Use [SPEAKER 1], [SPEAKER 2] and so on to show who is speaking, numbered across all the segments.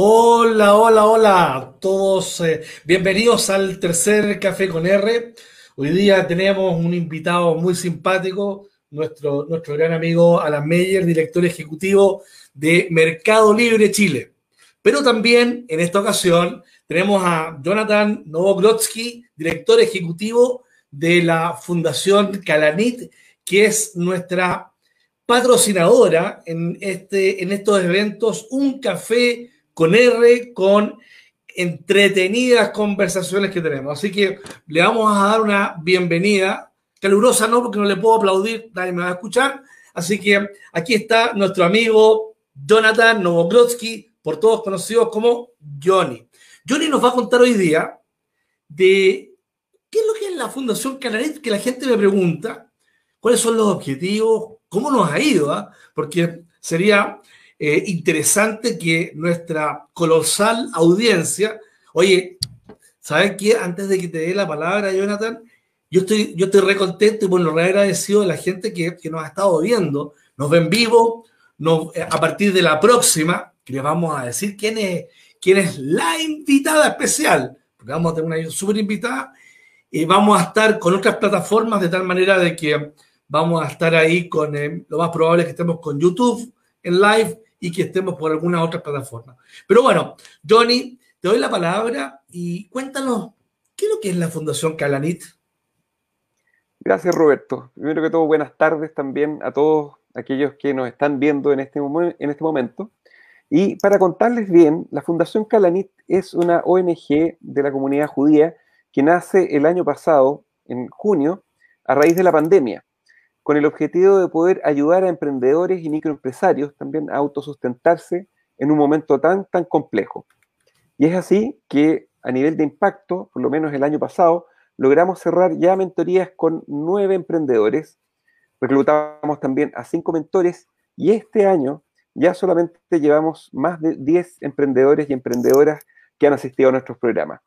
[SPEAKER 1] Hola, hola, hola, todos eh, bienvenidos al tercer Café con R. Hoy día tenemos un invitado muy simpático, nuestro, nuestro gran amigo Alan Meyer, director ejecutivo de Mercado Libre Chile. Pero también en esta ocasión tenemos a Jonathan Novogrodsky, director ejecutivo de la Fundación Calanit, que es nuestra patrocinadora en, este, en estos eventos, un café con R, con entretenidas conversaciones que tenemos. Así que le vamos a dar una bienvenida, calurosa no, porque no le puedo aplaudir, nadie me va a escuchar. Así que aquí está nuestro amigo Jonathan Novogrodsky, por todos conocidos como Johnny. Johnny nos va a contar hoy día de qué es lo que es la Fundación Canaret, que la gente me pregunta, cuáles son los objetivos, cómo nos ha ido, ¿ah? porque sería eh, interesante que nuestra colosal audiencia, oye, ¿sabes qué? Antes de que te dé la palabra, Jonathan, yo estoy, yo estoy re contento y bueno, re agradecido de la gente que, que nos ha estado viendo, nos ven vivo, eh, a partir de la próxima, que les vamos a decir quién es, quién es la invitada especial, porque vamos a tener una súper invitada, y vamos a estar con otras plataformas de tal manera de que vamos a estar ahí con, eh, lo más probable es que estemos con YouTube en live y que estemos por alguna otra plataforma. Pero bueno, Johnny, te doy la palabra y cuéntanos, ¿qué es lo que es la Fundación Calanit?
[SPEAKER 2] Gracias, Roberto. Primero que todo, buenas tardes también a todos aquellos que nos están viendo en este, en este momento. Y para contarles bien, la Fundación Calanit es una ONG de la comunidad judía que nace el año pasado, en junio, a raíz de la pandemia con el objetivo de poder ayudar a emprendedores y microempresarios también a autosustentarse en un momento tan, tan complejo. Y es así que a nivel de impacto, por lo menos el año pasado, logramos cerrar ya mentorías con nueve emprendedores, reclutamos también a cinco mentores y este año ya solamente llevamos más de 10 emprendedores y emprendedoras que han asistido a nuestros programas.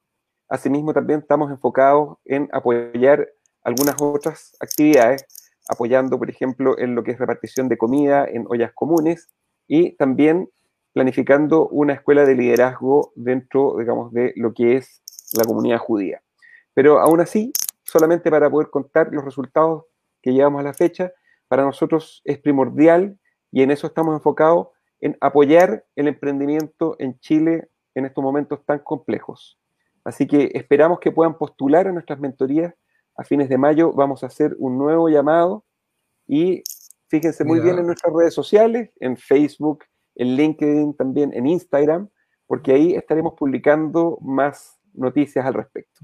[SPEAKER 2] Asimismo, también estamos enfocados en apoyar algunas otras actividades apoyando, por ejemplo, en lo que es repartición de comida en ollas comunes y también planificando una escuela de liderazgo dentro, digamos, de lo que es la comunidad judía. Pero aún así, solamente para poder contar los resultados que llevamos a la fecha, para nosotros es primordial y en eso estamos enfocados en apoyar el emprendimiento en Chile en estos momentos tan complejos. Así que esperamos que puedan postular a nuestras mentorías a fines de mayo vamos a hacer un nuevo llamado y fíjense muy bien en nuestras redes sociales, en Facebook, en LinkedIn, también en Instagram, porque ahí estaremos publicando más noticias al respecto.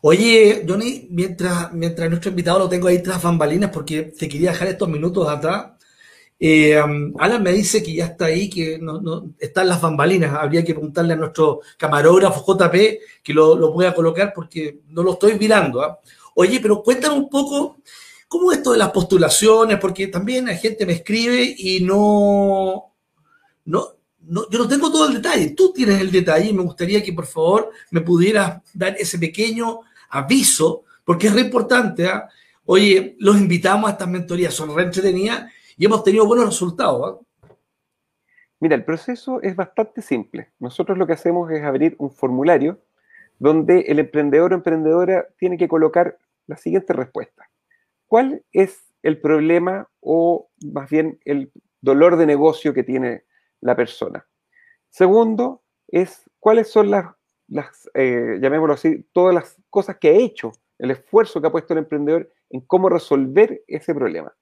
[SPEAKER 1] Oye, Johnny, mientras, mientras nuestro invitado lo tengo ahí tras bambalinas, porque te quería dejar estos minutos atrás, eh, um, Alan me dice que ya está ahí, que no, no, están las bambalinas. Habría que preguntarle a nuestro camarógrafo JP que lo, lo pueda colocar porque no lo estoy mirando. ¿ah? Oye, pero cuéntame un poco cómo es esto de las postulaciones, porque también la gente me escribe y no, no, no, yo no tengo todo el detalle. Tú tienes el detalle y me gustaría que por favor me pudieras dar ese pequeño aviso, porque es re importante. ¿ah? Oye, los invitamos a estas mentorías, son re entretenidas y hemos tenido buenos resultados. ¿ah?
[SPEAKER 2] Mira, el proceso es bastante simple. Nosotros lo que hacemos es abrir un formulario donde el emprendedor o emprendedora tiene que colocar la siguiente respuesta. ¿Cuál es el problema o más bien el dolor de negocio que tiene la persona? Segundo, es cuáles son las, eh, llamémoslo así, todas las cosas que ha hecho, el esfuerzo que ha puesto el emprendedor en cómo resolver ese problema.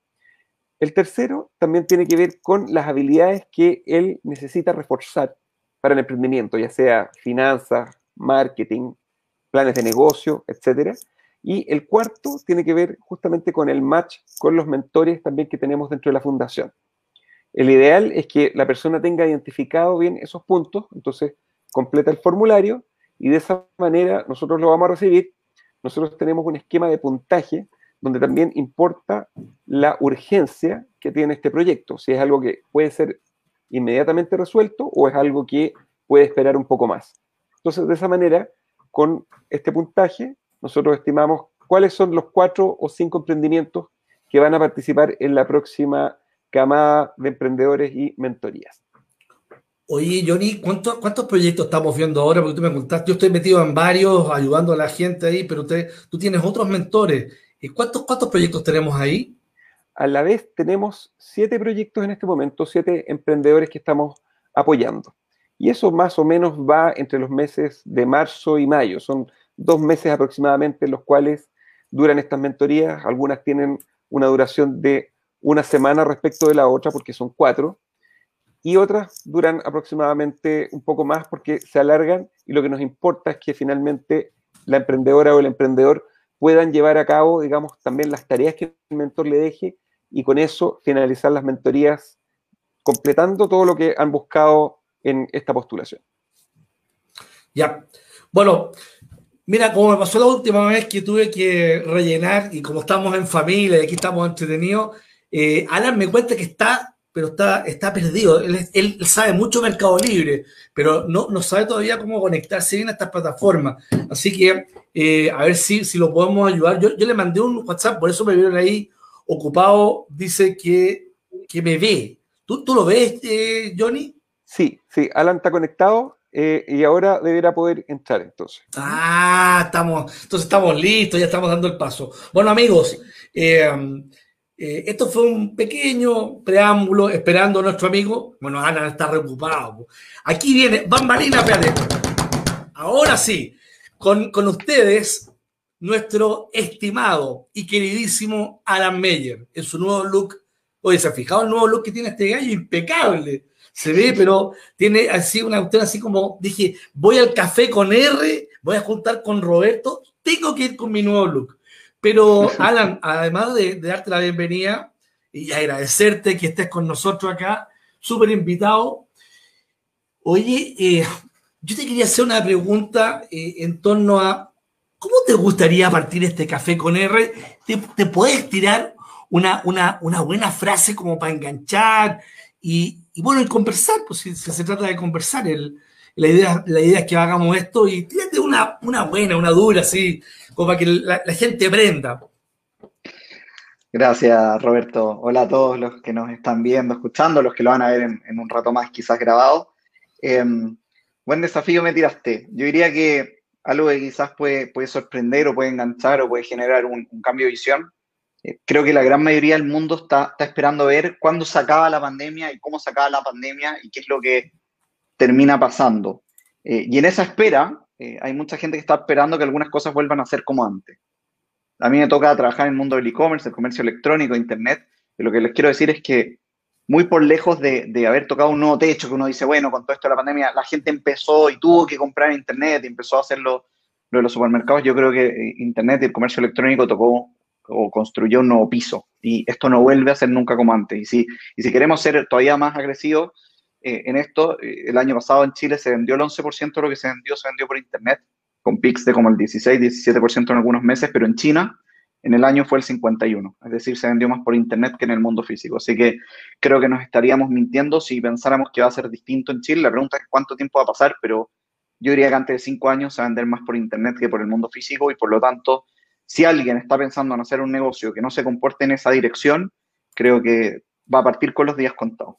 [SPEAKER 2] El tercero también tiene que ver con las habilidades que él necesita reforzar para el emprendimiento, ya sea finanzas, marketing, planes de negocio, etc. Y el cuarto tiene que ver justamente con el match con los mentores también que tenemos dentro de la fundación. El ideal es que la persona tenga identificado bien esos puntos, entonces completa el formulario y de esa manera nosotros lo vamos a recibir. Nosotros tenemos un esquema de puntaje donde también importa la urgencia que tiene este proyecto, si es algo que puede ser inmediatamente resuelto o es algo que puede esperar un poco más. Entonces, de esa manera, con este puntaje, nosotros estimamos cuáles son los cuatro o cinco emprendimientos que van a participar en la próxima camada de emprendedores y mentorías.
[SPEAKER 1] Oye, Johnny, ¿cuántos, ¿cuántos proyectos estamos viendo ahora? Porque tú me contaste, yo estoy metido en varios, ayudando a la gente ahí, pero tú tienes otros mentores. ¿Cuántos, ¿Cuántos proyectos tenemos ahí?
[SPEAKER 2] A la vez tenemos siete proyectos en este momento, siete emprendedores que estamos apoyando. Y eso más o menos va entre los meses de marzo y mayo. Son dos meses aproximadamente en los cuales duran estas mentorías. Algunas tienen una duración de una semana respecto de la otra porque son cuatro y otras duran aproximadamente un poco más porque se alargan y lo que nos importa es que finalmente la emprendedora o el emprendedor puedan llevar a cabo, digamos, también las tareas que el mentor le deje y con eso finalizar las mentorías completando todo lo que han buscado en esta postulación.
[SPEAKER 1] Ya, bueno, mira, como me pasó la última vez que tuve que rellenar y como estamos en familia y aquí estamos entretenidos, eh, Alan me cuenta que está pero está, está perdido. Él, sabe mucho Mercado Libre, pero no, no sabe todavía cómo conectarse bien a estas plataformas. Así que eh, a ver si, si lo podemos ayudar. Yo, yo, le mandé un WhatsApp, por eso me vieron ahí ocupado. Dice que, que me ve. ¿Tú, tú lo ves, eh, Johnny?
[SPEAKER 2] Sí, sí. Alan está conectado. Eh, y ahora deberá poder entrar entonces.
[SPEAKER 1] Ah, estamos, entonces estamos listos, ya estamos dando el paso. Bueno, amigos, eh, eh, esto fue un pequeño preámbulo esperando a nuestro amigo. Bueno, Ana está preocupado. Aquí viene, bambalina, espérate. Ahora sí, con, con ustedes, nuestro estimado y queridísimo Alan Meyer, en su nuevo look. Oye, ¿se ha fijado el nuevo look que tiene este gallo? Impecable. Se ve, pero tiene así una cuestión así como, dije, voy al café con R, voy a juntar con Roberto, tengo que ir con mi nuevo look. Pero, Alan, además de, darte la bienvenida y agradecerte que estés con nosotros acá, súper invitado. Oye, eh, yo te quería hacer una pregunta eh, en torno a cómo te gustaría partir este café con R. ¿Te, puedes tirar una, una, una, buena frase como para enganchar y, bueno, y conversar? Pues si, se trata de conversar, el, la, idea, la idea es que hagamos esto y tírate una, buena, una dura, así, para que la, gente prenda.
[SPEAKER 3] Gracias, Roberto. Hola a todos los que nos están viendo, escuchando, los que lo van a ver en, un rato más, quizás grabado. Em, buen desafío me tiraste. Yo diría que algo que quizás puede, puede sorprender o puede enganchar o puede generar un, cambio de visión. Eh, creo que la gran mayoría del mundo está, está esperando ver cuándo se acaba la pandemia y cómo se acaba la pandemia y qué es lo que termina pasando. Eh, y en esa espera, eh, hay mucha gente que está esperando que algunas cosas vuelvan a ser como antes. A mí me toca trabajar en el mundo del e-commerce, el comercio electrónico, internet, y lo que les quiero decir es que muy por lejos de, haber tocado un nuevo techo, que uno dice, bueno, con todo esto de la pandemia, la gente empezó y tuvo que comprar internet y empezó a hacerlo lo de los supermercados, yo creo que eh, internet y el comercio electrónico tocó o construyó un nuevo piso y esto no vuelve a ser nunca como antes. Y si, y si queremos ser todavía más agresivos, eh, en esto. Eh, el año pasado en Chile se vendió el 11% de lo que se vendió, se vendió por Internet, con pics de como el 16, 17% en algunos meses, pero en China en el año fue el 51, es decir, se vendió más por Internet que en el mundo físico. Así que creo que nos estaríamos mintiendo si pensáramos que va a ser distinto en Chile. La pregunta es cuánto tiempo va a pasar, pero yo diría que antes de cinco años se va a vender más por Internet que por el mundo físico y por lo tanto, si alguien está pensando en hacer un negocio que no se comporte en esa dirección, creo que va a partir con los días contados.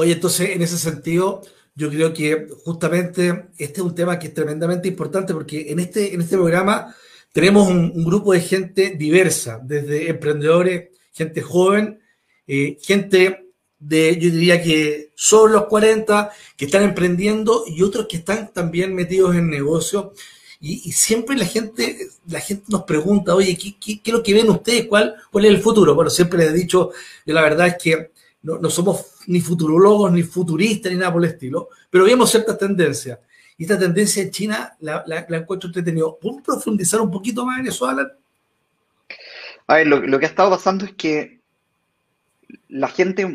[SPEAKER 1] Oye, entonces, en ese sentido, yo creo que justamente este es un tema que es tremendamente importante porque en este, en este programa tenemos un, grupo de gente diversa, desde emprendedores, gente joven, eh, gente de, yo diría que son los 40, que están emprendiendo y otros que están también metidos en negocio. Y, siempre la gente, la gente nos pregunta, oye, ¿qué, qué, qué es lo que ven ustedes? ¿Cuál, ¿Cuál es el futuro? Bueno, siempre les he dicho, yo la verdad es que no, somos ni futurólogos, ni futuristas, ni nada por el estilo, pero vemos ciertas tendencias. Y esta tendencia en China la, la, la encuentro entretenido. ¿Puedo profundizar un poquito más en eso, Alan?
[SPEAKER 3] A ver, lo, que ha estado pasando es que la gente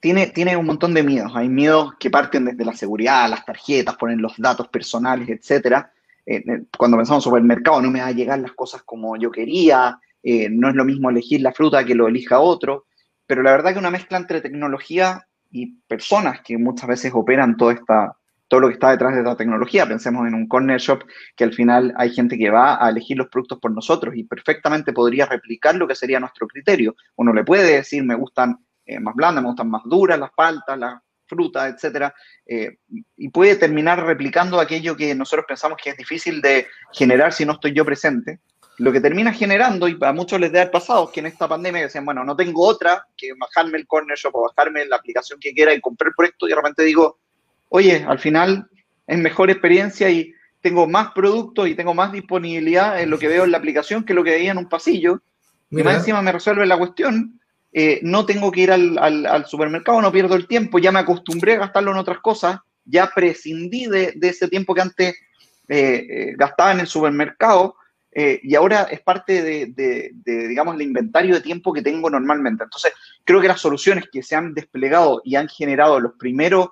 [SPEAKER 3] tiene, tiene un montón de miedos. Hay miedos que parten desde la seguridad, las tarjetas, ponen los datos personales, etcétera. Eh, eh, cuando pensamos sobre el mercado, no me va a llegar las cosas como yo quería, eh, no es lo mismo elegir la fruta que lo elija otro pero la verdad que una mezcla entre tecnología y personas que muchas veces operan todo, esta, todo lo que está detrás de esta tecnología. Pensemos en un corner shop que al final hay gente que va a elegir los productos por nosotros y perfectamente podría replicar lo que sería nuestro criterio. Uno le puede decir, me gustan eh, más blandas, me gustan más duras las paltas, fruta, etcétera, eh, y puede terminar replicando aquello que nosotros pensamos que es difícil de generar si no estoy yo presente. Lo que termina generando, y a muchos les debe haber pasado, que en esta pandemia decían, bueno, no tengo otra que bajarme el corner shop o bajarme la aplicación que quiera y comprar el proyecto, y de repente digo, oye, al final es mejor experiencia y tengo más productos y tengo más disponibilidad en lo que veo en la aplicación que lo que veía en un pasillo. Y más encima me resuelve la cuestión. Eh, no tengo que ir al, supermercado, no pierdo el tiempo, ya me acostumbré a gastarlo en otras cosas, ya prescindí de, ese tiempo que antes eh, eh, gastaba en el supermercado y ahora es parte de, digamos, el inventario de tiempo que tengo normalmente. Entonces, creo que las soluciones que se han desplegado y han generado los primeros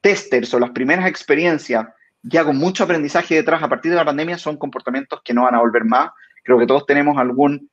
[SPEAKER 3] testers o las primeras experiencias ya con mucho aprendizaje detrás a partir de la pandemia son comportamientos que no van a volver más. Creo que todos tenemos algún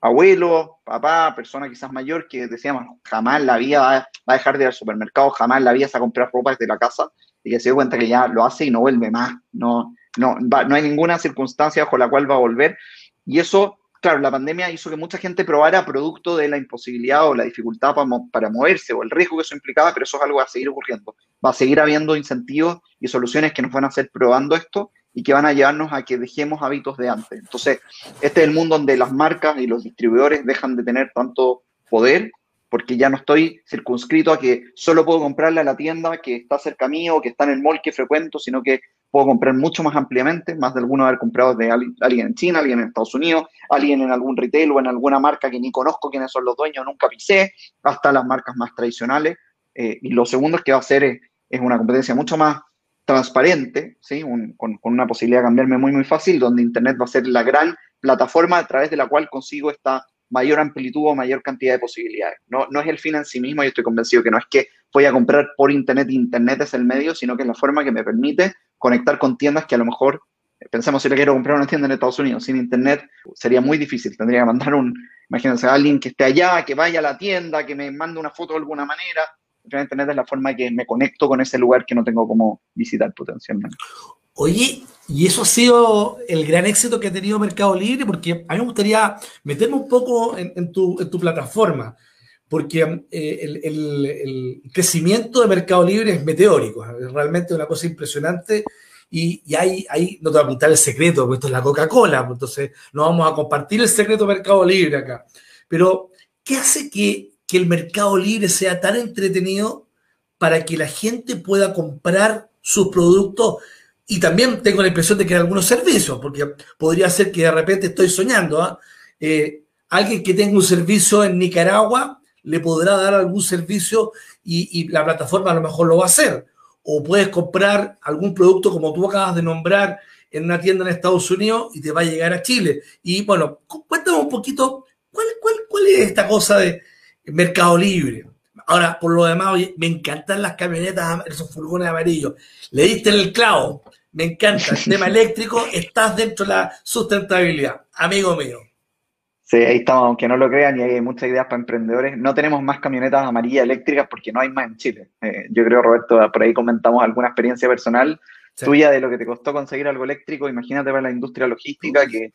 [SPEAKER 3] abuelo, papá, persona quizás mayor que decíamos, jamás la vida va, a dejar de ir al supermercado, jamás la vida se a comprar ropa desde la casa y que se dio cuenta que ya lo hace y no vuelve más. No, no, no hay ninguna circunstancia bajo la cual va a volver. Y eso claro, la pandemia hizo que mucha gente probara producto de la imposibilidad o la dificultad para, moverse o el riesgo que eso implicaba, pero eso es algo que va a seguir ocurriendo. Va a seguir habiendo incentivos y soluciones que nos van a hacer probando esto y que van a llevarnos a que dejemos hábitos de antes. Entonces, este es el mundo donde las marcas y los distribuidores dejan de tener tanto poder porque ya no estoy circunscrito a que solo puedo comprarle a la tienda que está cerca mío que está en el mall que frecuento, sino que puedo comprar mucho más ampliamente, más de alguno haber comprado de alguien en China, alguien en Estados Unidos, alguien en algún retail o en alguna marca que ni conozco quiénes son los dueños, nunca pisé, hasta las marcas más tradicionales. Eh, y lo segundo es que va a ser es, una competencia mucho más transparente, ¿sí? con, con, una posibilidad de cambiarme muy, muy fácil, donde Internet va a ser la gran plataforma a través de la cual consigo esta mayor amplitud o mayor cantidad de posibilidades. No, no es el fin en sí mismo, yo estoy convencido que no es que voy a comprar por Internet Internet es el medio, sino que es la forma que me permite conectar con tiendas que a lo mejor, pensemos si le quiero comprar una tienda en Estados Unidos sin Internet, sería muy difícil. Tendría que mandar un, imagínense, a alguien que esté allá, que vaya a la tienda, que me mande una foto de alguna manera. Internet es la forma que me conecto con ese lugar que no tengo como visitar potencialmente.
[SPEAKER 1] Oye, y eso ha sido el gran éxito que ha tenido Mercado Libre, porque a mí me gustaría meterme un poco en, tu, plataforma, porque eh, el, crecimiento de Mercado Libre es meteórico, es realmente una cosa impresionante. Y, hay, hay, no te voy a apuntar el secreto, porque esto es la Coca-Cola, pues entonces no vamos a compartir el secreto de Mercado Libre acá. Pero, ¿qué hace que, que el Mercado Libre sea tan entretenido para que la gente pueda comprar sus productos y también tengo la impresión de que hay algunos servicios, porque podría ser que de repente estoy soñando. ¿ah? Eh, alguien que tenga un servicio en Nicaragua le podrá dar algún servicio y, la plataforma a lo mejor lo va a hacer. O puedes comprar algún producto como tú acabas de nombrar en una tienda en Estados Unidos y te va a llegar a Chile. Y bueno, cuéntame un poquito, ¿cuál, cuál, cuál es esta cosa de Mercado Libre? Ahora, por lo demás, me encantan las camionetas, esos furgones amarillos. Le diste el clavo. Me encanta el tema eléctrico. Estás dentro de la sustentabilidad, amigo mío.
[SPEAKER 3] Sí, ahí estamos, aunque no lo crean, y hay muchas ideas para emprendedores. No tenemos más camionetas amarillas eléctricas porque no hay más en Chile. Eh, yo creo, Roberto, por ahí comentamos alguna experiencia personal tuya de lo que te costó conseguir algo eléctrico. Imagínate para la industria logística que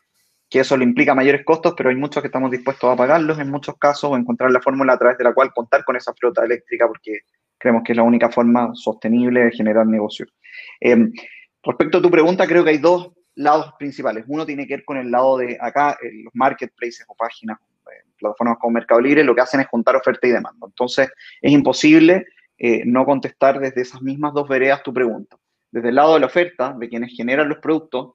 [SPEAKER 3] que eso le implica mayores costos, pero hay muchos que estamos dispuestos a pagarlos en muchos casos o encontrar la fórmula a través de la cual contar con esa flota eléctrica porque creemos que es la única forma sostenible de generar negocios. Em, respecto a tu pregunta, creo que hay dos lados principales. Uno tiene que ver con el lado de acá, eh, los marketplaces o páginas, eh, plataformas como Mercado Libre, lo que hacen es juntar oferta y demanda. Entonces, es imposible eh, no contestar desde esas mismas dos veredas tu pregunta. Desde el lado de la oferta, de quienes generan los productos,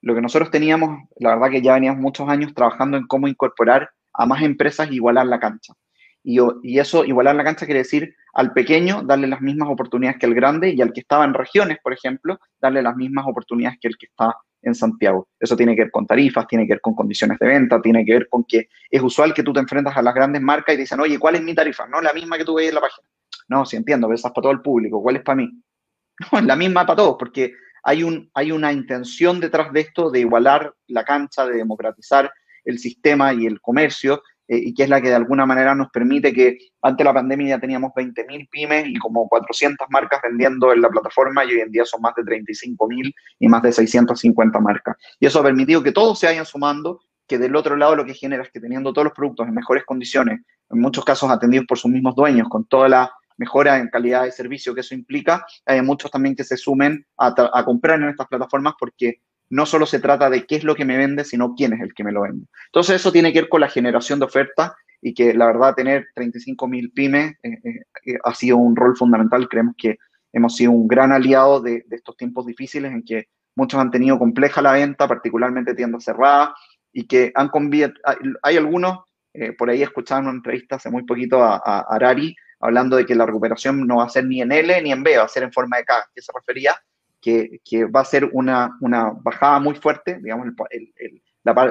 [SPEAKER 3] lo que nosotros teníamos, la verdad que ya veníamos muchos años trabajando en cómo incorporar a más empresas y igualar la cancha. Y, y, eso, igualar la cancha quiere decir al pequeño darle las mismas oportunidades que al grande y al que estaba en regiones, por ejemplo, darle las mismas oportunidades que el que está en Santiago. Eso tiene que ver con tarifas, tiene que ver con condiciones de venta, tiene que ver con que es usual que tú te enfrentas a las grandes marcas y te dicen, oye, ¿cuál es mi tarifa? No, la misma que tú veis en la página. No, sí entiendo, pero para todo el público. ¿Cuál es para mí? No, es la misma para todos, porque hay, un, hay una intención detrás de esto de igualar la cancha, de democratizar el sistema y el comercio, eh, y que es la que de alguna manera nos permite que ante la pandemia ya teníamos 20.000 pymes y como 400 marcas vendiendo en la plataforma y hoy en día son más de 35.000 y más de 650 marcas. Y eso ha permitido que todos se vayan sumando, que del otro lado lo que genera es que teniendo todos los productos en mejores condiciones, en muchos casos atendidos por sus mismos dueños, con toda la mejora en calidad de servicio que eso implica, hay muchos también que se sumen a, comprar en estas plataformas porque no solo se trata de qué es lo que me vende, sino quién es el que me lo vende. Entonces eso tiene que ver con la generación de oferta y que la verdad tener 35.000 pymes eh, eh, eh, ha sido un rol fundamental. Creemos que hemos sido un gran aliado de, estos tiempos difíciles en que muchos han tenido compleja la venta, particularmente tiendas cerradas, y que han hay, algunos, por ahí escuchaban una entrevista hace muy poquito a, a, Arari, hablando de que la recuperación no va a ser ni en L ni en B, va a ser en forma de K, que se refería que, va a ser una, una, bajada muy fuerte, digamos, el, el,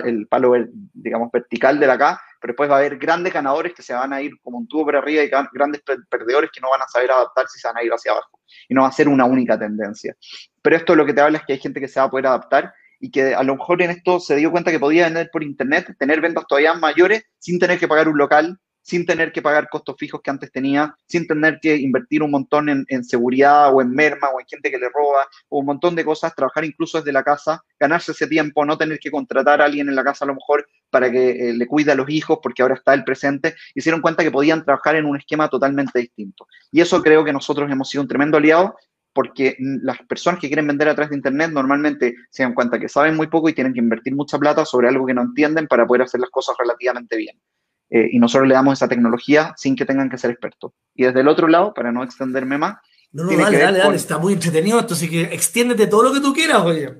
[SPEAKER 3] el palo, digamos, vertical de la K, pero después va a haber grandes ganadores que se van a ir como un tubo para arriba y grandes perdedores que no van a saber adaptar si se van a ir hacia abajo. Y no va a ser una única tendencia. Pero esto lo que te habla es que hay gente que se va a poder adaptar y que a lo mejor en esto se dio cuenta que podía vender por internet, tener ventas todavía mayores sin tener que pagar un local, sin tener que pagar costos fijos que antes tenía, sin tener que invertir un montón en, seguridad o en merma o en gente que le roba o un montón de cosas, trabajar incluso desde la casa, ganarse ese tiempo, no tener que contratar a alguien en la casa a lo mejor para que eh, le cuide a los hijos porque ahora está el presente, hicieron cuenta que podían trabajar en un esquema totalmente distinto. Y eso creo que nosotros hemos sido un tremendo aliado porque las personas que quieren vender a través de Internet normalmente se dan cuenta que saben muy poco y tienen que invertir mucha plata sobre algo que no entienden para poder hacer las cosas relativamente bien. Eh, y nosotros le damos esa tecnología sin que tengan que ser expertos. Y desde el otro lado, para no extenderme más.
[SPEAKER 1] No, no, dale, dale, dale, está muy entretenido esto, así que extiéndete todo lo que tú quieras, oye.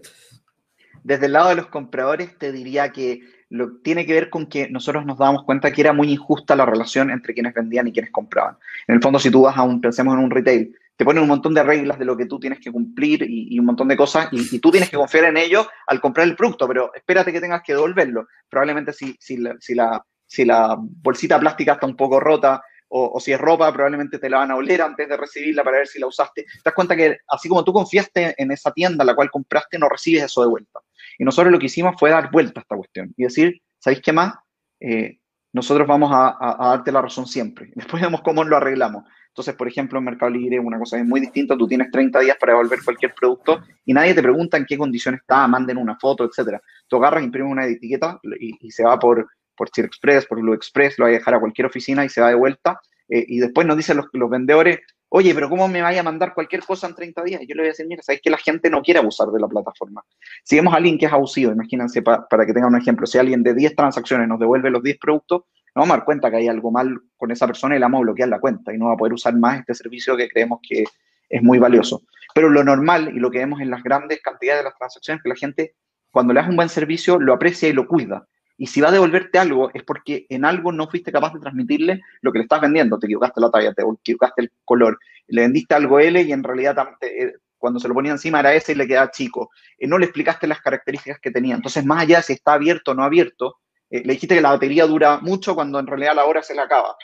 [SPEAKER 3] Desde el lado de los compradores, te diría que lo, tiene que ver con que nosotros nos dábamos cuenta que era muy injusta la relación entre quienes vendían y quienes compraban. En el fondo, si tú vas a un, pensemos en un retail, te ponen un montón de reglas de lo que tú tienes que cumplir y, un montón de cosas, y, tú tienes que confiar en ello al comprar el producto, pero espérate que tengas que devolverlo. Probablemente si, si, si la si la bolsita plástica está un poco rota o, si es ropa, probablemente te la van a oler antes de recibirla para ver si la usaste. Te das cuenta que así como tú confiaste en esa tienda a la cual compraste, no recibes eso de vuelta. Y nosotros lo que hicimos fue dar vuelta a esta cuestión y decir, ¿sabéis qué más? Eh, nosotros vamos a, darte la razón siempre. Después vemos cómo lo arreglamos. Entonces, por ejemplo, en Mercado Libre una cosa es muy distinta. Tú tienes 30 días para devolver cualquier producto y nadie te pregunta en qué condición está, manden una foto, etcétera. Tú agarras, imprimes una etiqueta y se va por, por Chile Express, por Blue Express, lo va a dejar a cualquier oficina y se va de vuelta. Eh, y después nos dicen los, los, vendedores, oye, pero ¿cómo me vaya a mandar cualquier cosa en 30 días? Y yo le voy a decir, mira, sabéis que la gente no quiere abusar de la plataforma. Si vemos a alguien que es abusivo, imagínense para que tengan un ejemplo, si alguien de 10 transacciones nos devuelve los 10 productos, nos vamos a dar cuenta que hay algo mal con esa persona y le vamos a bloquear la cuenta y no va a poder usar más este servicio que creemos que es muy valioso. Pero lo normal y lo que vemos en las grandes cantidades de las transacciones es que la gente, cuando le das un buen servicio, lo aprecia y lo cuida. Y si va a devolverte algo, es porque en algo no fuiste capaz de transmitirle lo que le estás vendiendo. Te equivocaste la talla, te equivocaste el color, le vendiste algo L y en realidad eh, cuando se lo ponía encima era S y le quedaba chico. Eh, no le explicaste las características que tenía. Entonces, más allá de si está abierto o no abierto, eh, le dijiste que la batería dura mucho cuando en realidad la hora se le acaba.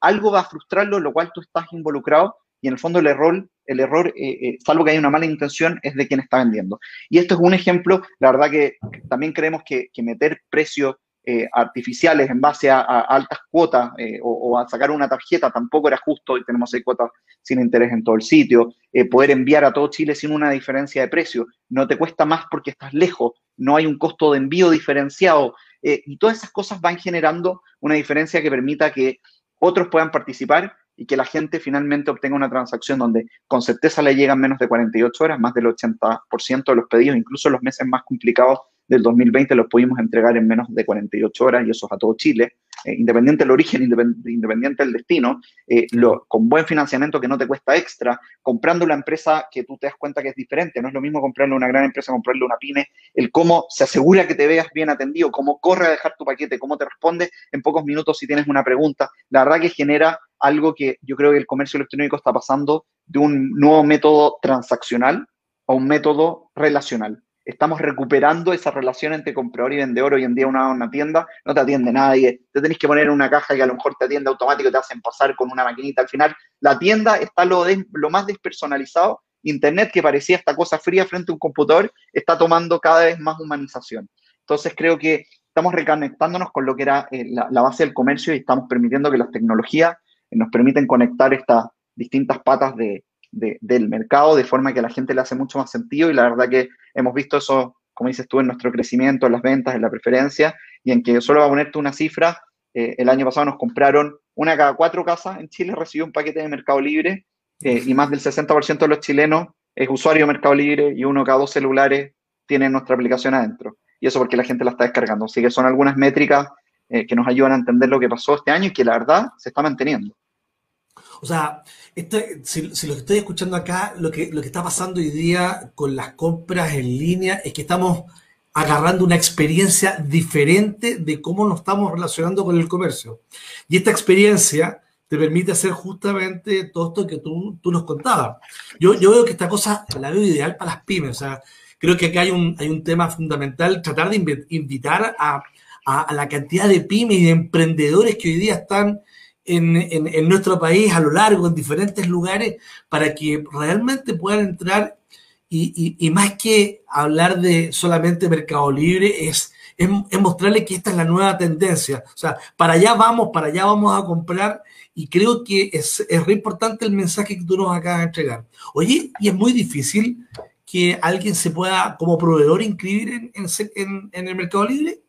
[SPEAKER 3] algo va a frustrarlo, lo cual tú estás involucrado y en el fondo el error, el error eh, eh, salvo que haya una mala intención, es de quien está vendiendo. Y esto es un ejemplo, la verdad que también creemos que, meter precios eh, artificiales en base a, altas cuotas o, a sacar una tarjeta tampoco era justo y tenemos seis cuotas sin interés en todo el sitio. poder enviar a todo Chile sin una diferencia de precio. No te cuesta más porque estás lejos, no hay un costo de envío diferenciado. y todas esas cosas van generando una diferencia que permita que otros puedan participar y que la gente finalmente obtenga una transacción donde con certeza le llegan menos de 48 horas, más del 80% de los pedidos, incluso los meses más complicados del 2020 los pudimos entregar en menos de 48 horas y eso es a todo Chile. Eh, independiente del origen, independiente del destino, eh, lo, con buen financiamiento que no te cuesta extra, comprando la empresa que tú te das cuenta que es diferente. No es lo mismo comprarle una gran empresa, comprarle una pyme, el cómo se asegura que te veas bien atendido, cómo corre a dejar tu paquete, cómo te responde en pocos minutos si tienes una pregunta. La verdad que genera algo que yo creo que el comercio electrónico está pasando de un nuevo método transaccional a un método relacional estamos recuperando esa relación entre comprador y vendedor. Hoy en día una, una tienda no te atiende nadie, te tenés que poner en una caja que a lo mejor te atiende automático te hacen pasar con una maquinita. Al final, la tienda está lo, más despersonalizado. Internet, que parecía esta cosa fría frente a un computador, está tomando cada vez más humanización. Entonces creo que estamos reconectándonos con lo que era eh, la, base del comercio y estamos permitiendo que las tecnologías nos permiten conectar estas distintas patas de, del mercado de forma que a la gente le hace mucho más sentido y la verdad que hemos visto eso, como dices tú, en nuestro crecimiento, en las ventas, en la preferencia y en que solo va a ponerte una cifra, eh, el año pasado nos compraron una cada cuatro casas en Chile recibió un paquete de Mercado Libre eh, y más del 60% de los chilenos es usuario de Mercado Libre y uno cada dos celulares tiene nuestra aplicación adentro. Y eso porque la gente la está descargando. Así que son algunas métricas eh, que nos ayudan a entender lo que pasó este año y que la verdad se está manteniendo.
[SPEAKER 1] O sea, si, lo que estoy escuchando acá, lo que, lo que está pasando hoy día con las compras en línea es que estamos agarrando una experiencia diferente de cómo nos estamos relacionando con el comercio. Y esta experiencia te permite hacer justamente todo esto que tú, tú nos contabas. Yo, yo veo que esta cosa la veo ideal para las pymes. O sea, creo que acá hay un, hay un tema fundamental, tratar de invitar a, a, a la cantidad de pymes y de emprendedores que hoy día están en, nuestro país a lo largo, en diferentes lugares, para que realmente puedan entrar y, más que hablar de solamente Mercado Libre, es, es, mostrarle que esta es la nueva tendencia. O sea, para allá vamos, para allá vamos a comprar y creo que es, es re importante el mensaje que tú nos acabas de entregar. Oye, y es muy difícil que alguien se pueda como proveedor inscribir en, en, en el Mercado Libre.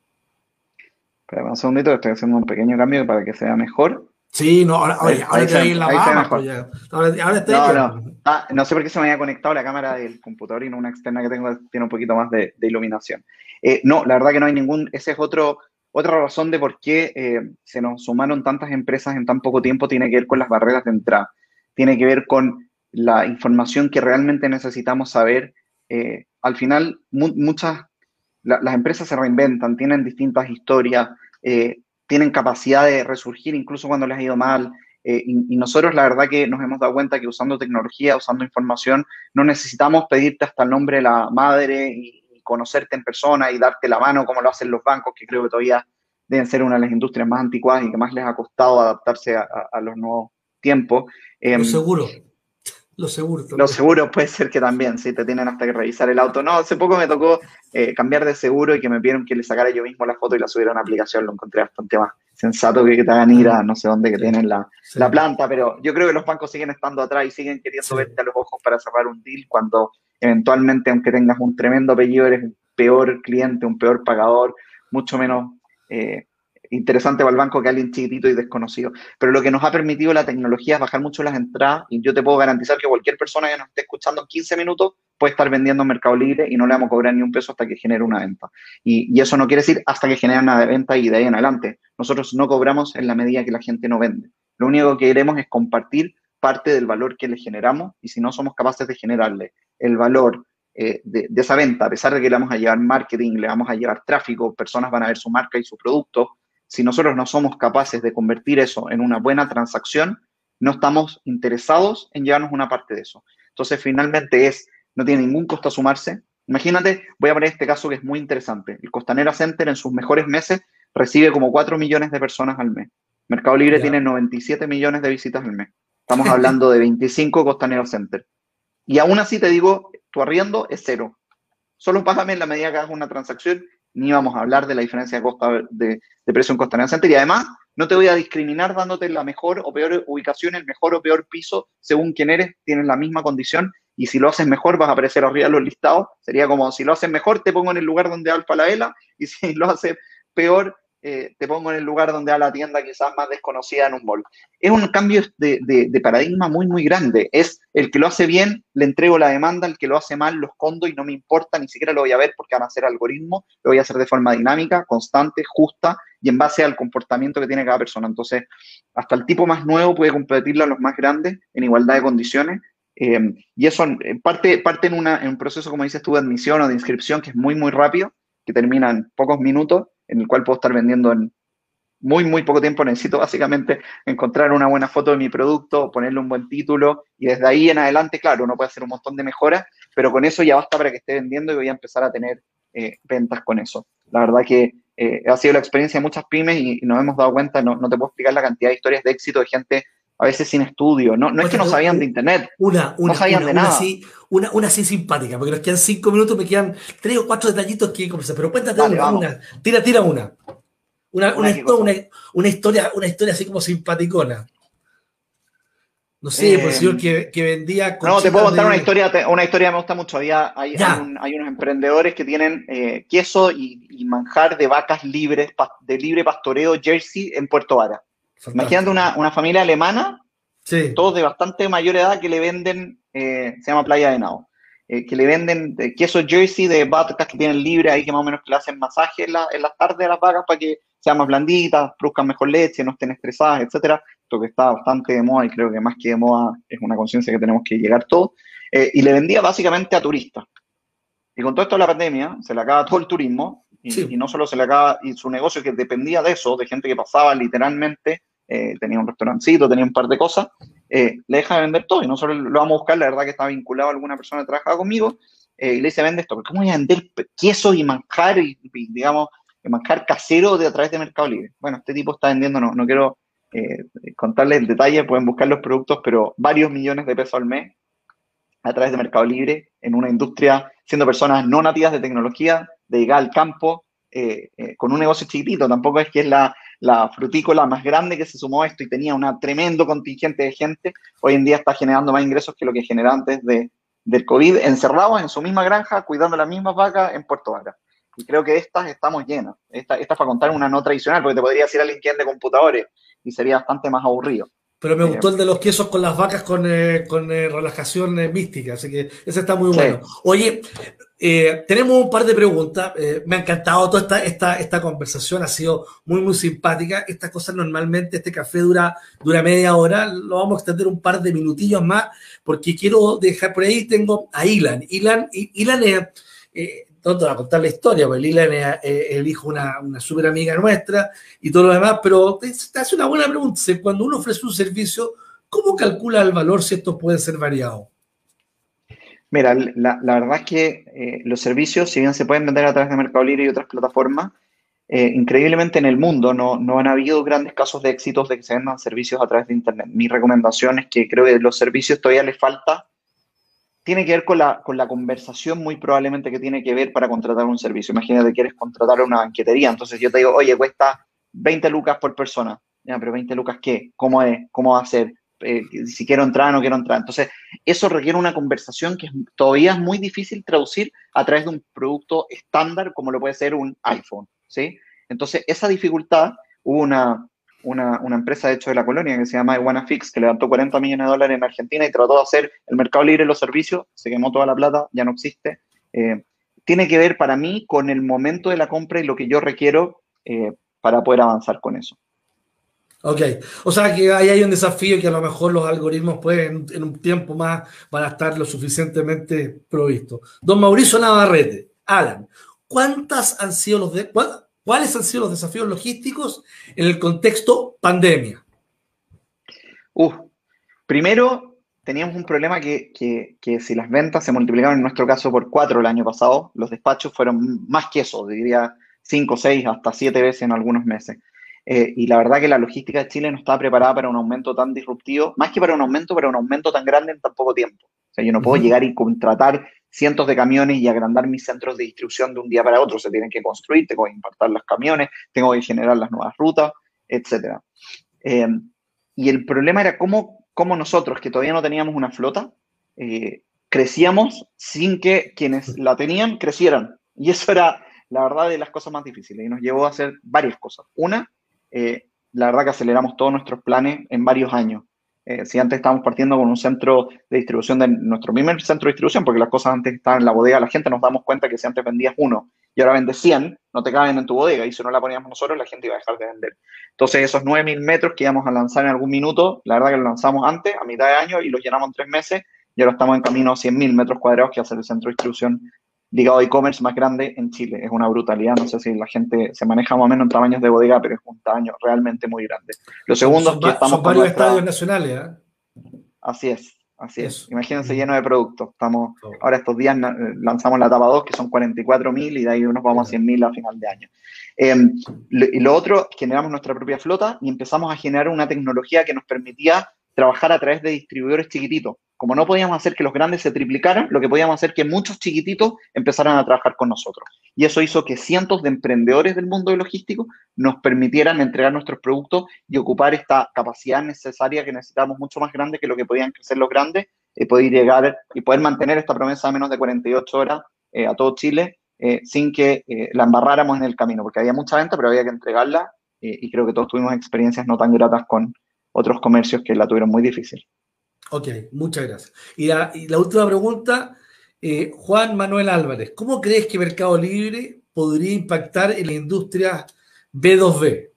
[SPEAKER 3] Espera un segundito, estoy haciendo un pequeño cambio para que sea mejor.
[SPEAKER 1] Sí, no, ahora, ahí, ahora estoy en la mano. Pues ahora,
[SPEAKER 3] ahora estoy no, no. Ah, no sé por qué se me había conectado la cámara del computador y no una externa que tengo tiene un poquito más de, iluminación. Eh, no, la verdad que no hay ningún, esa es otro, otra razón de por qué eh, se nos sumaron tantas empresas en tan poco tiempo, tiene que ver con las barreras de entrada, tiene que ver con la información que realmente necesitamos saber. Eh, al final, muchas, las empresas se reinventan, tienen distintas historias, tienen capacidad de resurgir incluso cuando les ha ido mal. Eh, y, nosotros la verdad que nos hemos dado cuenta que usando tecnología, usando información, no necesitamos pedirte hasta el nombre de la madre y, conocerte en persona y darte la mano como lo hacen los bancos, que creo que todavía deben ser una de las industrias más anticuadas y que más les ha costado adaptarse a, los nuevos tiempos.
[SPEAKER 1] Eh, seguro. Los seguros.
[SPEAKER 3] Los seguros puede ser que también, sí, te tienen hasta que revisar el auto. No, hace poco me tocó eh, cambiar de seguro y que me pidieron que le sacara yo mismo la foto y la subiera a una aplicación. Lo encontré bastante más sensato que, te hagan ir a no sé dónde que tienen la, la, planta, pero yo creo que los bancos siguen estando atrás y siguen queriendo verte a los ojos para cerrar un deal cuando eventualmente, aunque tengas un tremendo apellido, eres un peor cliente, un peor pagador, mucho menos eh, interesante para el banco que alguien chiquitito y desconocido. Pero lo que nos ha permitido la tecnología es bajar mucho las entradas y yo te puedo garantizar que cualquier persona que nos esté escuchando en 15 minutos puede estar vendiendo en Mercado Libre y no le vamos a cobrar ni un peso hasta que genere una venta. Y, eso no quiere decir hasta que genere una venta y de ahí en adelante. Nosotros no cobramos en la medida que la gente no vende. Lo único que queremos es compartir parte del valor que le generamos y si no somos capaces de generarle el valor eh, de, de, esa venta, a pesar de que le vamos a llevar marketing, le vamos a llevar tráfico, personas van a ver su marca y su producto, si nosotros no somos capaces de convertir eso en una buena transacción, no estamos interesados en llevarnos una parte de eso. Entonces, finalmente es, no tiene ningún costo sumarse. Imagínate, voy a poner este caso que es muy interesante. El Costanera Center en sus mejores meses recibe como 4 millones de personas al mes. Mercado Libre tiene 97 millones de visitas al mes. Estamos hablando de 25 Costanera Center. Y aún así te digo, tu arriendo es cero. Solo págame en la medida que hagas una transacción ni vamos a hablar de la diferencia de, costa de, precio en Center. Y además, no te voy a discriminar dándote la mejor o peor ubicación, el mejor o peor piso, según quién eres, tienes la misma condición. Y si lo haces mejor, vas a aparecer arriba de los listados. Sería como si lo haces mejor, te pongo en el lugar donde alfa la vela. Y si lo haces peor, eh, te pongo en el lugar donde a la tienda quizás más desconocida en un mall. Es un cambio de, paradigma muy, muy grande. Es el que lo hace bien, le entrego la demanda, el que lo hace mal, lo escondo y no me importa, ni siquiera lo voy a ver porque van a hacer algoritmos, lo voy a hacer de forma dinámica, constante, justa y en base al comportamiento que tiene cada persona. Entonces, hasta el tipo más nuevo puede competirle a los más grandes en igualdad de condiciones. Eh, y eso parte, parte en, en un proceso, como dices tú, de admisión o de inscripción que es muy, muy rápido, que termina en pocos minutos en el cual puedo estar vendiendo en muy, muy poco tiempo. Necesito básicamente encontrar una buena foto de mi producto, ponerle un buen título y desde ahí en adelante, claro, uno puede hacer un montón de mejoras, pero con eso ya basta para que esté vendiendo y voy a empezar a tener eh, ventas con eso. La verdad que eh, ha sido la experiencia de muchas pymes y, nos hemos dado cuenta, no, no, te puedo explicar la cantidad de historias de éxito de gente a veces sin estudio. No, no es que no sabían de internet.
[SPEAKER 1] Una, una, no sabían de nada. Así, una, una así simpática, porque nos quedan cinco minutos, me quedan tres o cuatro detallitos que conversar. Pero cuéntate una, Tira, tira una. Una, una, una, historia, una historia así como simpaticona. No sé, por el señor que, que vendía.
[SPEAKER 3] No, te puedo contar una historia, una historia que me gusta mucho. Había, hay, hay, unos emprendedores que tienen eh, queso y, manjar de vacas libres, de libre pastoreo Jersey en Puerto Vara. Imagínate una, una, familia alemana, todos de bastante mayor edad, que le venden, eh, se llama Playa de Nao, eh, que le venden queso Jersey de vacas que tienen libre ahí, que más o menos le hacen masaje en, la, en las tardes de las vacas para que sean más blanditas, produzcan mejor leche, no estén estresadas, etcétera. Que está bastante de moda y creo que más que de moda es una conciencia que tenemos que llegar todos, eh, y le vendía básicamente a turistas. Y con todo esto de la pandemia, se le acaba todo el turismo, y, no solo se le acaba, y su negocio que dependía de eso, de gente que pasaba literalmente, eh, tenía un restaurancito, tenía un par de cosas, eh, le deja de vender todo, y no solo lo vamos a buscar, la verdad que estaba vinculado a alguna persona que trabajaba conmigo, y le dice, vende esto, ¿cómo voy a vender queso y manjar, y, digamos, manjar casero de a través de Mercado Libre? Bueno, este tipo está vendiendo, no, quiero eh, contarles el detalle, pueden buscar los productos, pero varios millones de pesos al mes a través de Mercado Libre en una industria, siendo personas no nativas de tecnología, dedicadas al campo, eh, eh, con un negocio chiquitito. Tampoco es que es la, la, frutícola más grande que se sumó a esto y tenía un tremendo contingente de gente. Hoy en día está generando más ingresos que lo que generaba antes de, del COVID, encerrados en su misma granja, cuidando las mismas vacas en Puerto Vaca. Y creo que estas estamos llenas. Esta, esta es para contar una no tradicional, porque te podría decir alguien que de computadores y sería bastante más aburrido.
[SPEAKER 1] Pero me gustó el de los quesos con las vacas con, eh, con eh, relajación eh, mística, así que ese está muy bueno. Oye, tenemos un par de preguntas. me ha encantado toda esta, esta, esta, conversación, ha sido muy, muy simpática. Estas cosas normalmente, este café dura, dura media hora, lo vamos a extender un par de minutillos más, porque quiero dejar por ahí, tengo a Ilan. Ilan, Ilan es te va a contar la historia, porque Lila es hijo una, una súper amiga nuestra y todo lo demás, pero te, hace una buena pregunta. Cuando uno ofrece un servicio, ¿cómo calcula el valor si esto puede ser variado?
[SPEAKER 3] Mira, la, la verdad es que eh, los servicios, si bien se pueden vender a través de Mercado Libre y otras plataformas, eh, increíblemente en el mundo no, no han habido grandes casos de éxitos de que se vendan servicios a través de Internet. Mi recomendación es que creo que los servicios todavía les falta tiene que ver con la, con la conversación muy probablemente que tiene que ver para contratar un servicio. Imagínate que quieres contratar una banquetería, entonces yo te digo, oye, cuesta 20 lucas por persona. Ya, pero 20 lucas, ¿qué? ¿Cómo es? ¿Cómo va a ser? Eh, si quiero entrar o no quiero entrar. Entonces, eso requiere una conversación que todavía es muy difícil traducir a través de un producto estándar como lo puede ser un iPhone, ¿sí? Entonces, esa dificultad, hubo una, una, empresa, de hecho, de la colonia que se llama Fix, que levantó 40 millones de dólares en Argentina y trató de hacer el mercado libre de los servicios, se quemó toda la plata, ya no existe. Eh, tiene que ver para mí con el momento de la compra y lo que yo requiero eh, para poder avanzar con eso.
[SPEAKER 1] Ok, o sea que ahí hay un desafío que a lo mejor los algoritmos pueden en un tiempo más van a estar lo suficientemente provistos. Don Mauricio Navarrete, Alan, ¿cuántas han sido los ¿Cuáles han sido los desafíos logísticos en el contexto pandemia?
[SPEAKER 3] primero, teníamos un problema que, si las ventas se multiplicaron en nuestro caso por cuatro el año pasado, los despachos fueron más que eso, diría cinco, seis, hasta siete veces en algunos meses. Eh, y la verdad que la logística de Chile no estaba preparada para un aumento tan disruptivo, más que para un aumento, para un aumento tan grande en tan poco tiempo. O sea, yo no puedo llegar y contratar cientos de camiones y agrandar mis centros de distribución de un día para otro. Se tienen que construir, tengo que importar los camiones, tengo que generar las nuevas rutas, etc. Eh, y el problema era cómo, cómo, nosotros, que todavía no teníamos una flota, eh, crecíamos sin que quienes la tenían crecieran. Y eso era, la verdad, de las cosas más difíciles. Y nos llevó a hacer varias cosas. Una, eh, la verdad que aceleramos todos nuestros planes en varios años. Eh, si antes estábamos partiendo con un centro de distribución de nuestro primer centro de distribución, porque las cosas antes estaban en la bodega, la gente nos damos cuenta que si antes vendías uno y ahora vendes 100, no te caben en tu bodega, y si no la poníamos nosotros, la gente iba a dejar de vender. Entonces, esos 9.000 metros que íbamos a lanzar en algún minuto, la verdad que lo lanzamos antes, a mitad de año, y los llenamos en tres meses, y ahora estamos en camino a 100.000 metros cuadrados, que hace el centro de distribución ligado a e-commerce más grande en Chile. Es una brutalidad, no sé si la gente se maneja más o menos en tamaños de bodega, pero es un tamaño realmente muy grande. Lo segundo es que estamos...
[SPEAKER 1] Son varios estadios nacionales, ¿eh?
[SPEAKER 3] Así es, así es. Imagínense lleno de productos. Estamos, ahora estos días lanzamos la etapa 2, que son 44.000 y de ahí nos vamos a 100.000 a final de año. Em, y lo otro, generamos nuestra propia flota y empezamos a generar una tecnología que nos permitía trabajar a través de distribuidores chiquititos. Como no podíamos hacer que los grandes se triplicaran, lo que podíamos hacer que muchos chiquititos empezaran a trabajar con nosotros. Y eso hizo que cientos de emprendedores del mundo logístico nos permitieran entregar nuestros productos y ocupar esta capacidad necesaria que necesitamos mucho más grande que lo que podían crecer los grandes, y poder llegar y poder mantener esta promesa de menos de 48 horas eh, a todo Chile eh, sin que eh, la embarráramos en el camino, porque había mucha venta, pero había que entregarla y creo que todos tuvimos experiencias no tan gratas con otros comercios que la tuvieron muy difícil.
[SPEAKER 1] Ok, muchas gracias. Y la, última pregunta, Juan Manuel Álvarez, ¿cómo crees que Mercado Libre podría impactar en la industria B2B?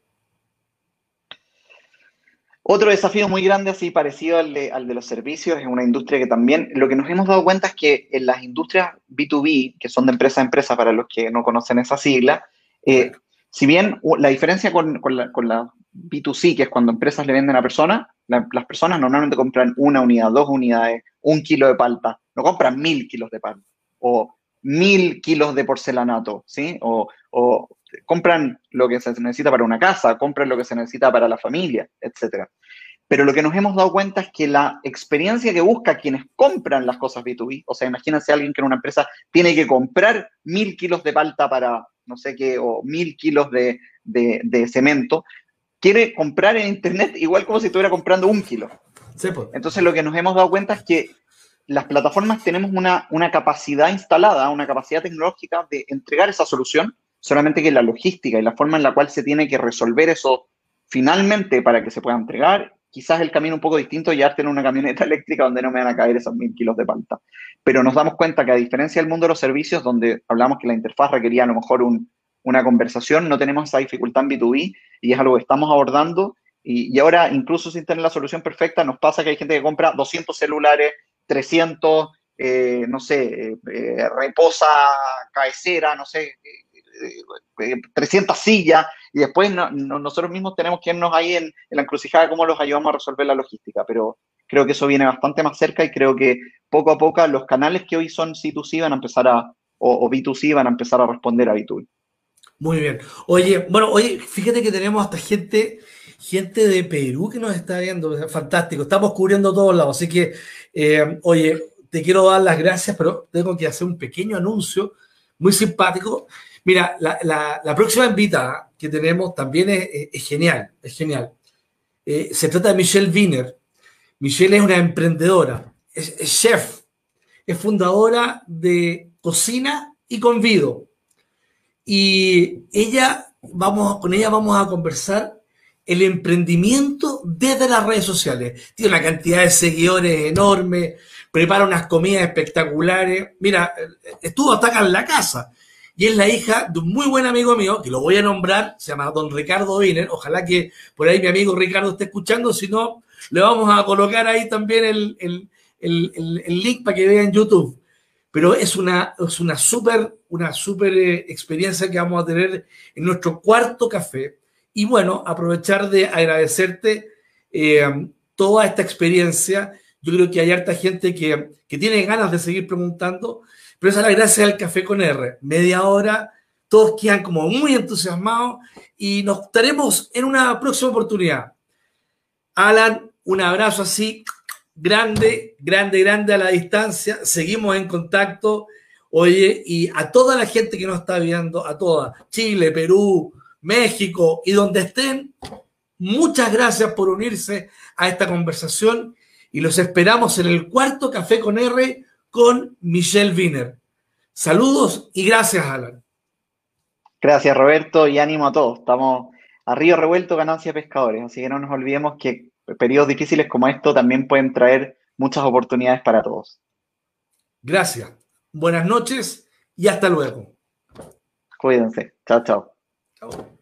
[SPEAKER 3] Otro desafío muy grande, así parecido al de, los servicios, es una industria que también, lo que nos hemos dado cuenta es que en las industrias B2B, que son de empresa a empresa para los que no conocen esa sigla, eh, si bien la diferencia con, la, B2C, que es cuando empresas le venden a personas, las personas normalmente compran una unidad, dos unidades, un kilo de palta, no compran mil kilos de palta o mil kilos de porcelanato, ¿sí? O, compran lo que se necesita para una casa, compran lo que se necesita para la familia, etc. Pero lo que nos hemos dado cuenta es que la experiencia que busca quienes compran las cosas B2B, o sea, imagínense alguien que en una empresa tiene que comprar mil kilos de palta para no sé qué, o mil kilos de, cemento, quiere comprar en Internet igual como si estuviera comprando un kilo. Pues. Entonces lo que nos hemos dado cuenta es que las plataformas tenemos una, una capacidad instalada, una capacidad tecnológica de entregar esa solución solamente que la logística y la forma en la cual se tiene que resolver eso finalmente para que se pueda entregar, quizás el camino un poco distinto y llevarte en una camioneta eléctrica donde no me van a caer esos mil kilos de palta. Pero nos damos cuenta que a diferencia del mundo de los servicios, donde hablamos que la interfaz requería a lo mejor una conversación, no tenemos esa dificultad en B2B y es algo que estamos abordando. Y, ahora, incluso sin tener la solución perfecta, nos pasa que hay gente que compra 200 celulares, 300, eh, no sé, eh, eh, reposa cabecera, no sé, 300 sillas y después nosotros mismos tenemos que irnos ahí en, la encrucijada cómo los ayudamos a resolver la logística, pero creo que eso viene bastante más cerca y creo que poco a poco los canales que hoy son C2C van a empezar a, o, B2C van a empezar a responder a B2B.
[SPEAKER 1] Muy bien. Oye, bueno, oye, fíjate que tenemos hasta gente, gente de Perú que nos está viendo, fantástico, estamos cubriendo todos lados, así que, eh, oye, te quiero dar las gracias, pero tengo que hacer un pequeño anuncio muy simpático. Mira, la, próxima invitada que tenemos también es, genial, es genial. Eh, se trata de Michelle Wiener. Michelle es una emprendedora, es, chef, es fundadora de Cocina y Convido. Y ella, vamos, con ella vamos a conversar el emprendimiento desde las redes sociales. Tiene una cantidad de seguidores enorme, prepara unas comidas espectaculares. Mira, estuvo hasta acá en la casa y es la hija de un muy buen amigo mío, que lo voy a nombrar, se llama don Ricardo Wiener, ojalá que por ahí mi amigo Ricardo esté escuchando, si no, le vamos a colocar ahí también el, link para que vean YouTube. Pero es una, es una súper una super, eh, experiencia que vamos a tener en nuestro cuarto café. Y bueno, aprovechar de agradecerte eh, toda esta experiencia. Yo creo que hay harta gente que, que tiene ganas de seguir preguntando pero esa es la gracia del café con R. Media hora, todos quedan como muy entusiasmados y nos estaremos en una próxima oportunidad. Alan, un abrazo así, grande, grande, grande a la distancia. Seguimos en contacto. Oye, y a toda la gente que nos está viendo, a toda, Chile, Perú, México y donde estén, muchas gracias por unirse a esta conversación y los esperamos en el cuarto Café con R con Michelle Wiener. Saludos y gracias, Alan.
[SPEAKER 3] Gracias, Roberto, y ánimo a todos. Estamos a río revuelto, ganancia pescadores, así que no nos olvidemos que periodos difíciles como esto también pueden traer muchas oportunidades para todos.
[SPEAKER 1] Gracias. Buenas noches y hasta luego.
[SPEAKER 3] Cuídense. Chao, chao. Chao.